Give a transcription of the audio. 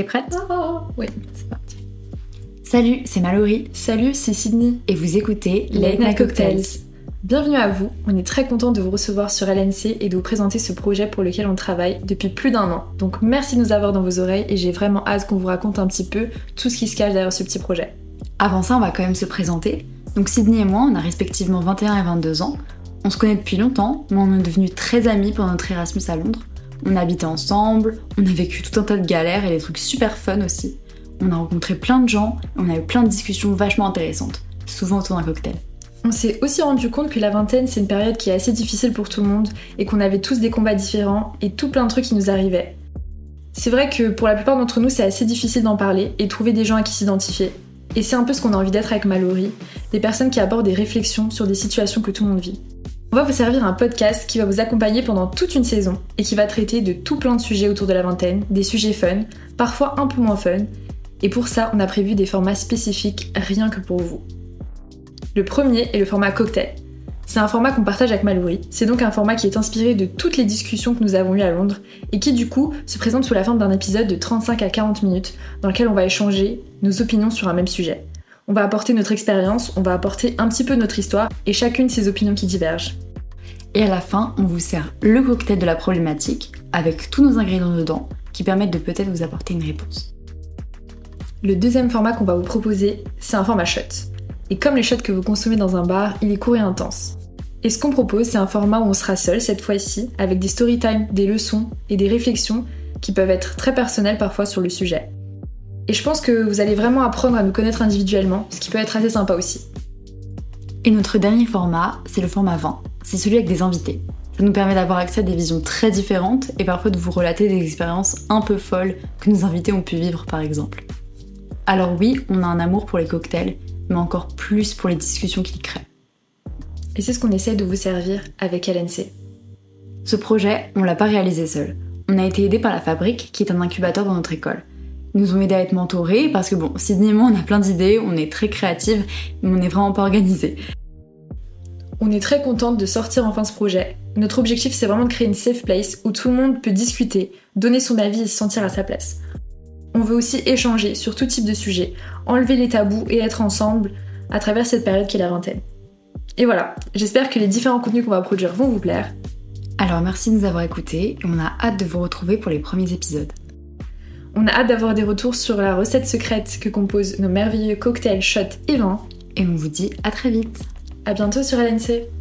T'es prête? Ah, Oui, c'est parti. Salut, c'est Mallory Salut, c'est Sydney. et vous écoutez Late Night Cocktails. Bienvenue à vous. On est très content de vous recevoir sur LNC et de vous présenter ce projet pour lequel on travaille depuis plus d'un an. Donc merci de nous avoir dans vos oreilles et j'ai vraiment hâte qu'on vous raconte un petit peu tout ce qui se cache derrière ce petit projet. Avant ça, on va quand même se présenter. Donc Sydney et moi, on a respectivement 21 et 22 ans. On se connaît depuis longtemps, mais on est devenus très amis pendant notre Erasmus à Londres. On a habité ensemble, on a vécu tout un tas de galères et des trucs super fun aussi. On a rencontré plein de gens, on a eu plein de discussions vachement intéressantes, souvent autour d'un cocktail. On s'est aussi rendu compte que la vingtaine, c'est une période qui est assez difficile pour tout le monde et qu'on avait tous des combats différents et tout plein de trucs qui nous arrivaient. C'est vrai que pour la plupart d'entre nous, c'est assez difficile d'en parler et trouver des gens à qui s'identifier. Et c'est un peu ce qu'on a envie d'être avec Mallory, des personnes qui abordent des réflexions sur des situations que tout le monde vit. On va vous servir un podcast qui va vous accompagner pendant toute une saison et qui va traiter de tout plein de sujets autour de la vingtaine, des sujets fun, parfois un peu moins fun. Et pour ça, on a prévu des formats spécifiques rien que pour vous. Le premier est le format cocktail. C'est un format qu'on partage avec Mallory. C'est donc un format qui est inspiré de toutes les discussions que nous avons eues à Londres et qui du coup se présente sous la forme d'un épisode de 35 à 40 minutes dans lequel on va échanger nos opinions sur un même sujet. On va apporter notre expérience, on va apporter un petit peu notre histoire et chacune ses opinions qui divergent. Et à la fin, on vous sert le cocktail de la problématique, avec tous nos ingrédients dedans, qui permettent de peut-être vous apporter une réponse. Le deuxième format qu'on va vous proposer, c'est un format shot. Et comme les shots que vous consommez dans un bar, il est court et intense. Et ce qu'on propose, c'est un format où on sera seul cette fois-ci, avec des story time, des leçons et des réflexions qui peuvent être très personnelles parfois sur le sujet. Et je pense que vous allez vraiment apprendre à nous connaître individuellement, ce qui peut être assez sympa aussi. Et notre dernier format, c'est le format 20. C'est celui avec des invités. Ça nous permet d'avoir accès à des visions très différentes et parfois de vous relater des expériences un peu folles que nos invités ont pu vivre par exemple. Alors oui, on a un amour pour les cocktails, mais encore plus pour les discussions qu'ils créent. Et c'est ce qu'on essaie de vous servir avec LNC. Ce projet, on l'a pas réalisé seul. On a été aidé par la Fabrique, qui est un incubateur dans notre école. Ils nous ont aidé à être mentorés parce que bon, Sydney et moi, on a plein d'idées, on est très créatives, mais on n'est vraiment pas organisés. On est très contente de sortir enfin ce projet. Notre objectif, c'est vraiment de créer une safe place où tout le monde peut discuter, donner son avis et se sentir à sa place. On veut aussi échanger sur tout type de sujet, enlever les tabous et être ensemble à travers cette période qui est la vingtaine. Et voilà, j'espère que les différents contenus qu'on va produire vont vous plaire. Alors merci de nous avoir écoutés et on a hâte de vous retrouver pour les premiers épisodes. On a hâte d'avoir des retours sur la recette secrète que composent nos merveilleux cocktails, shots et vins. Et on vous dit à très vite À bientôt sur LNC.